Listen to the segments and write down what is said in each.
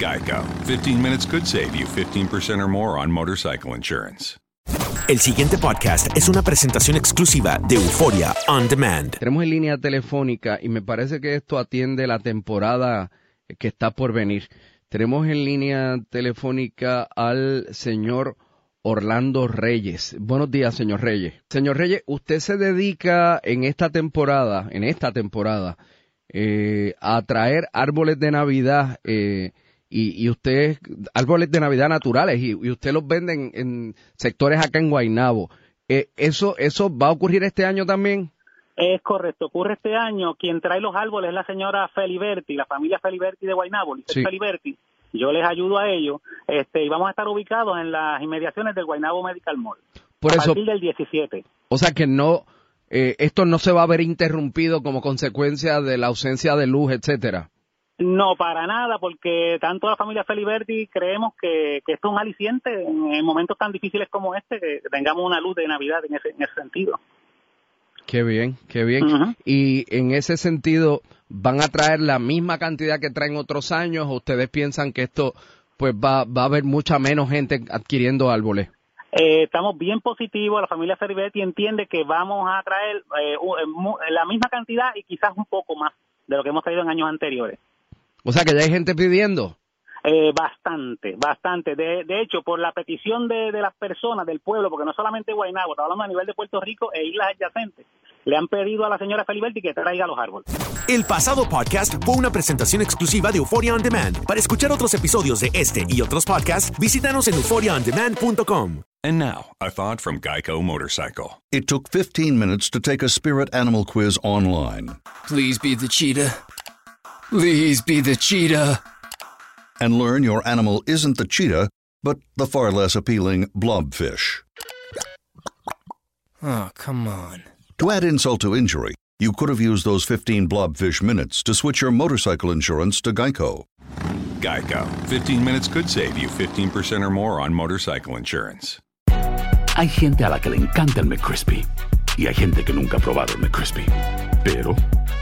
Geico. 15 minutes could save you 15% or more on motorcycle insurance. El siguiente podcast es una presentación exclusiva de Euforia On Demand. Tenemos en línea telefónica y me parece que esto atiende la temporada que está por venir. Tenemos en línea telefónica al señor Orlando Reyes. Buenos días, señor Reyes. Señor Reyes, usted se dedica en esta temporada, en esta temporada, eh, a traer árboles de Navidad eh, y, y usted, árboles de Navidad naturales y, y usted los vende en, en sectores acá en Guaynabo. Eh, ¿eso, ¿Eso va a ocurrir este año también? Es correcto, ocurre este año. Quien trae los árboles es la señora Feliberti, la familia Feliberti de Guaynabo, Sí. Feliberti. Yo les ayudo a ellos este, y vamos a estar ubicados en las inmediaciones del Guaynabo Medical Mall. Por a eso- partir del 17. O sea que no, eh, esto no se va a ver interrumpido como consecuencia de la ausencia de luz, etcétera. No, para nada, porque tanto la familia Feliberti creemos que, que esto es un aliciente en, en momentos tan difíciles como este, que tengamos una luz de Navidad en ese, en ese sentido. Qué bien, qué bien. Y en ese sentido, ¿van a traer la misma cantidad que traen otros años o ustedes piensan que esto pues va, va a haber mucha menos gente adquiriendo árboles? Eh, estamos bien positivos, la familia Feliberti entiende que vamos a traer eh, eh, la misma cantidad y quizás un poco más de lo que hemos traído en años anteriores. O sea que ya hay gente pidiendo. Eh, bastante, bastante. De, de hecho, por la petición de, de las personas del pueblo, porque no solamente Guaynabo, está hablando a nivel de Puerto Rico e islas adyacentes, le han pedido a la señora Feliberti que traiga los árboles. El pasado podcast fue una presentación exclusiva de Euphoria On Demand. Para escuchar otros episodios de este y otros podcasts, visítanos en euphoriaondemand.com. And now, a thought from Geico Motorcycle. It took 15 minutes to take a spirit animal quiz online. Please be the cheetah. Please be the cheetah. And learn your animal isn't the cheetah, but the far less appealing blobfish. Oh, come on. To add insult to injury, you could have used those 15 blobfish minutes to switch your motorcycle insurance to Geico. Geico. 15 minutes could save you 15% or more on motorcycle insurance. Hay gente a la que le encanta el McCrispy y hay gente que nunca ha probado el McCrispy. Pero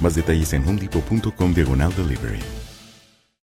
Más detalles en homedepot.com diagonal delivery.